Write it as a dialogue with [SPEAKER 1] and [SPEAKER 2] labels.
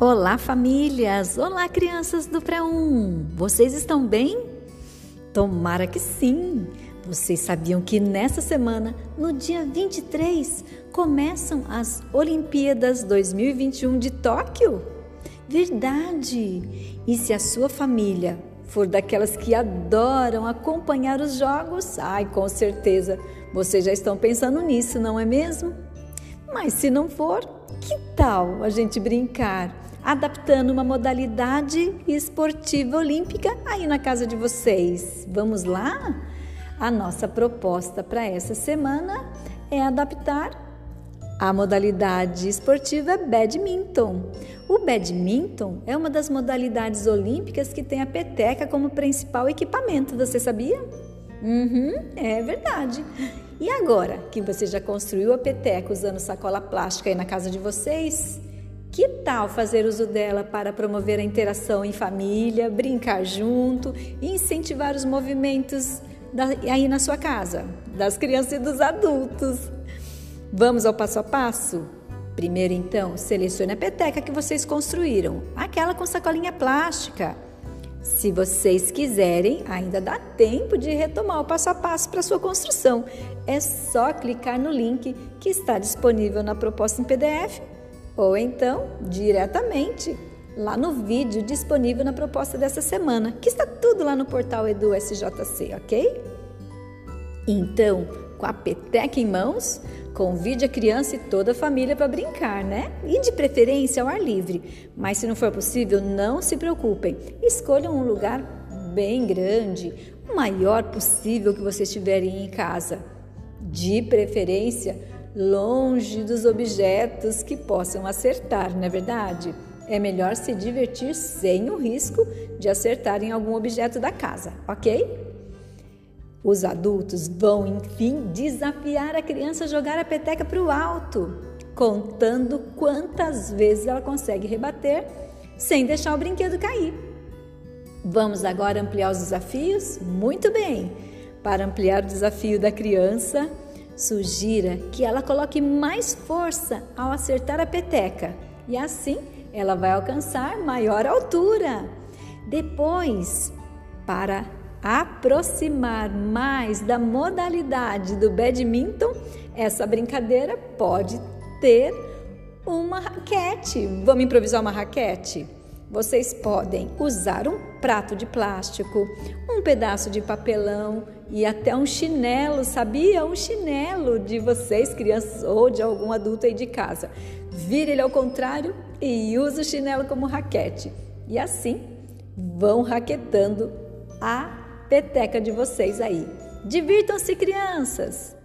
[SPEAKER 1] Olá, famílias! Olá, crianças do Pré-1! Vocês estão bem? Tomara que sim! Vocês sabiam que nessa semana, no dia 23, começam as Olimpíadas 2021 de Tóquio? Verdade! E se a sua família for daquelas que adoram acompanhar os jogos, ai, com certeza vocês já estão pensando nisso, não é mesmo? Mas se não for, que tal a gente brincar adaptando uma modalidade esportiva olímpica aí na casa de vocês. Vamos lá? A nossa proposta para essa semana é adaptar a modalidade esportiva badminton. O badminton é uma das modalidades olímpicas que tem a peteca como principal equipamento, você sabia? Uhum, é verdade. E agora que você já construiu a peteca usando sacola plástica aí na casa de vocês, que tal fazer uso dela para promover a interação em família, brincar junto e incentivar os movimentos da, aí na sua casa, das crianças e dos adultos? Vamos ao passo a passo? Primeiro, então, selecione a peteca que vocês construíram, aquela com sacolinha plástica. Se vocês quiserem, ainda dá tempo de retomar o passo a passo para sua construção. É só clicar no link que está disponível na proposta em PDF ou então diretamente lá no vídeo disponível na proposta dessa semana, que está tudo lá no portal Edu SJC, ok? Então, com a peteca em mãos, convide a criança e toda a família para brincar, né? E de preferência ao ar livre. Mas se não for possível, não se preocupem. Escolham um lugar bem grande, o maior possível que vocês tiverem em casa. De preferência, longe dos objetos que possam acertar, não é verdade? É melhor se divertir sem o risco de acertar em algum objeto da casa, ok? Os adultos vão, enfim, desafiar a criança a jogar a peteca para o alto, contando quantas vezes ela consegue rebater sem deixar o brinquedo cair. Vamos agora ampliar os desafios? Muito bem! Para ampliar o desafio da criança, Sugira que ela coloque mais força ao acertar a peteca e assim ela vai alcançar maior altura. Depois, para aproximar mais da modalidade do badminton, essa brincadeira pode ter uma raquete. Vamos improvisar uma raquete? Vocês podem usar um prato de plástico, um pedaço de papelão e até um chinelo, sabia? Um chinelo de vocês, crianças ou de algum adulto aí de casa. Vire ele ao contrário e use o chinelo como raquete. E assim vão raquetando a peteca de vocês aí. Divirtam-se, crianças!